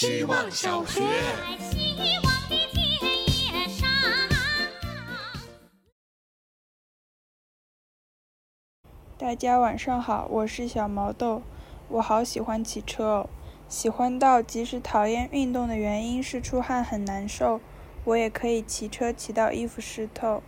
希望小学。大家晚上好，我是小毛豆，我好喜欢骑车哦，喜欢到即使讨厌运动的原因是出汗很难受，我也可以骑车骑到衣服湿透。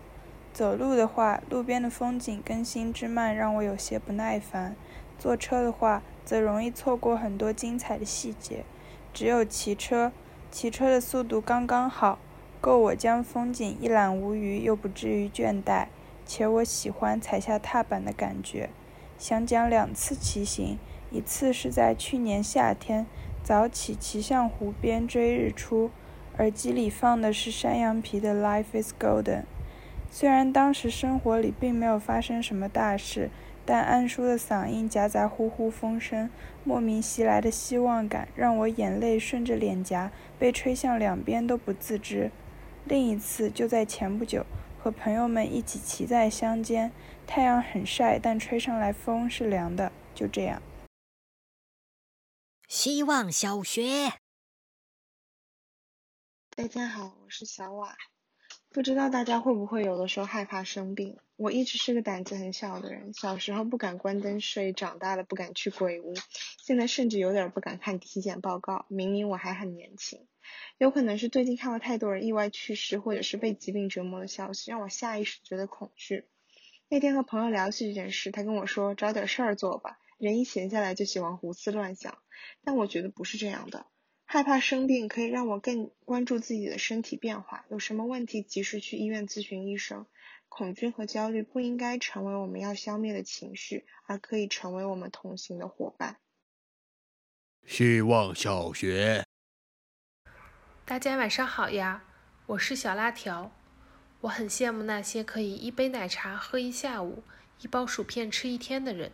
走路的话，路边的风景更新之慢让我有些不耐烦；坐车的话，则容易错过很多精彩的细节。只有骑车，骑车的速度刚刚好，够我将风景一览无余，又不至于倦怠。且我喜欢踩下踏板的感觉。想讲两次骑行，一次是在去年夏天早起骑向湖边追日出，耳机里放的是山羊皮的《Life Is Golden》。虽然当时生活里并没有发生什么大事，但安叔的嗓音夹杂呼呼风声，莫名袭来的希望感让我眼泪顺着脸颊被吹向两边都不自知。另一次就在前不久。和朋友们一起骑在乡间，太阳很晒，但吹上来风是凉的。就这样。希望小学，大家好，我是小瓦。不知道大家会不会有的时候害怕生病？我一直是个胆子很小的人，小时候不敢关灯睡，长大了不敢去鬼屋，现在甚至有点不敢看体检报告，明明我还很年轻。有可能是最近看了太多人意外去世或者是被疾病折磨的消息，让我下意识觉得恐惧。那天和朋友聊起这件事，他跟我说找点事儿做吧，人一闲下来就喜欢胡思乱想。但我觉得不是这样的，害怕生病可以让我更关注自己的身体变化，有什么问题及时去医院咨询医生。恐惧和焦虑不应该成为我们要消灭的情绪，而可以成为我们同行的伙伴。希望小学。大家晚上好呀，我是小辣条。我很羡慕那些可以一杯奶茶喝一下午，一包薯片吃一天的人，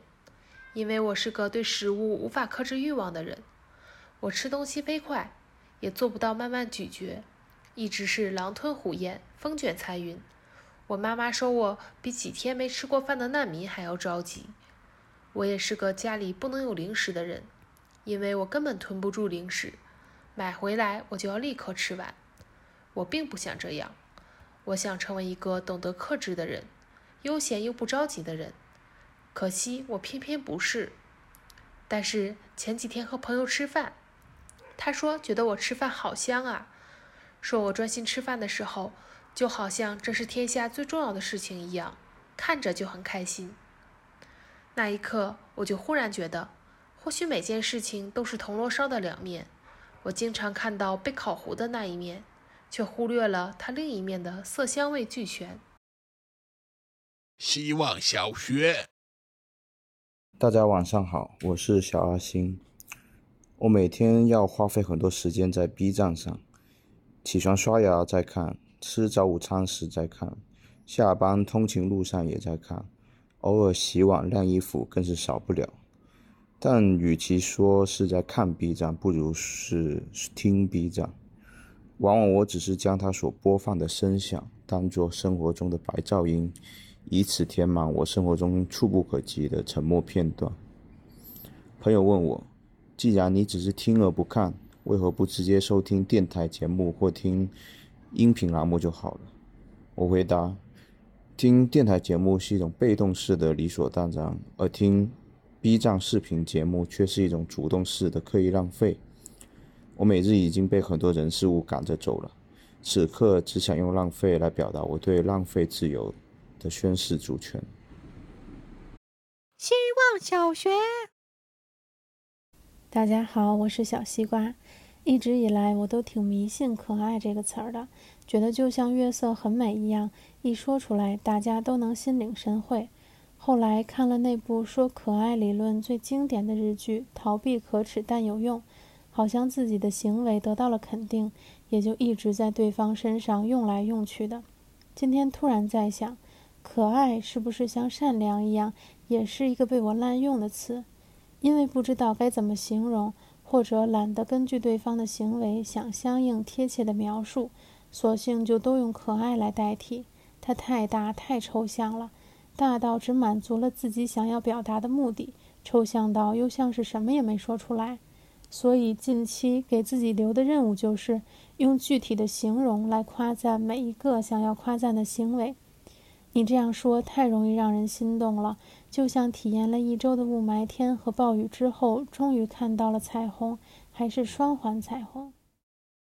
因为我是个对食物无法克制欲望的人。我吃东西飞快，也做不到慢慢咀嚼，一直是狼吞虎咽、风卷残云。我妈妈说我比几天没吃过饭的难民还要着急。我也是个家里不能有零食的人，因为我根本囤不住零食。买回来我就要立刻吃完，我并不想这样，我想成为一个懂得克制的人，悠闲又不着急的人。可惜我偏偏不是。但是前几天和朋友吃饭，他说觉得我吃饭好香啊，说我专心吃饭的时候，就好像这是天下最重要的事情一样，看着就很开心。那一刻我就忽然觉得，或许每件事情都是铜锣烧的两面。我经常看到被烤糊的那一面，却忽略了它另一面的色香味俱全。希望小学，大家晚上好，我是小阿星。我每天要花费很多时间在 B 站上，起床刷牙在看，吃早午餐时在看，下班通勤路上也在看，偶尔洗碗晾衣服更是少不了。但与其说是在看 B 站，不如是听 B 站。往往我只是将它所播放的声响当作生活中的白噪音，以此填满我生活中触不可及的沉默片段。朋友问我，既然你只是听而不看，为何不直接收听电台节目或听音频栏目就好了？我回答：听电台节目是一种被动式的理所当然，而听。B 站视频节目却是一种主动式的刻意浪费。我每日已经被很多人事物赶着走了，此刻只想用浪费来表达我对浪费自由的宣誓主权。希望小学，大家好，我是小西瓜。一直以来，我都挺迷信“可爱”这个词儿的，觉得就像月色很美一样，一说出来，大家都能心领神会。后来看了那部说可爱理论最经典的日剧《逃避可耻但有用》，好像自己的行为得到了肯定，也就一直在对方身上用来用去的。今天突然在想，可爱是不是像善良一样，也是一个被我滥用的词？因为不知道该怎么形容，或者懒得根据对方的行为想相应贴切的描述，索性就都用可爱来代替。它太大太抽象了。大到只满足了自己想要表达的目的，抽象到又像是什么也没说出来。所以近期给自己留的任务就是用具体的形容来夸赞每一个想要夸赞的行为。你这样说太容易让人心动了，就像体验了一周的雾霾天和暴雨之后，终于看到了彩虹，还是双环彩虹。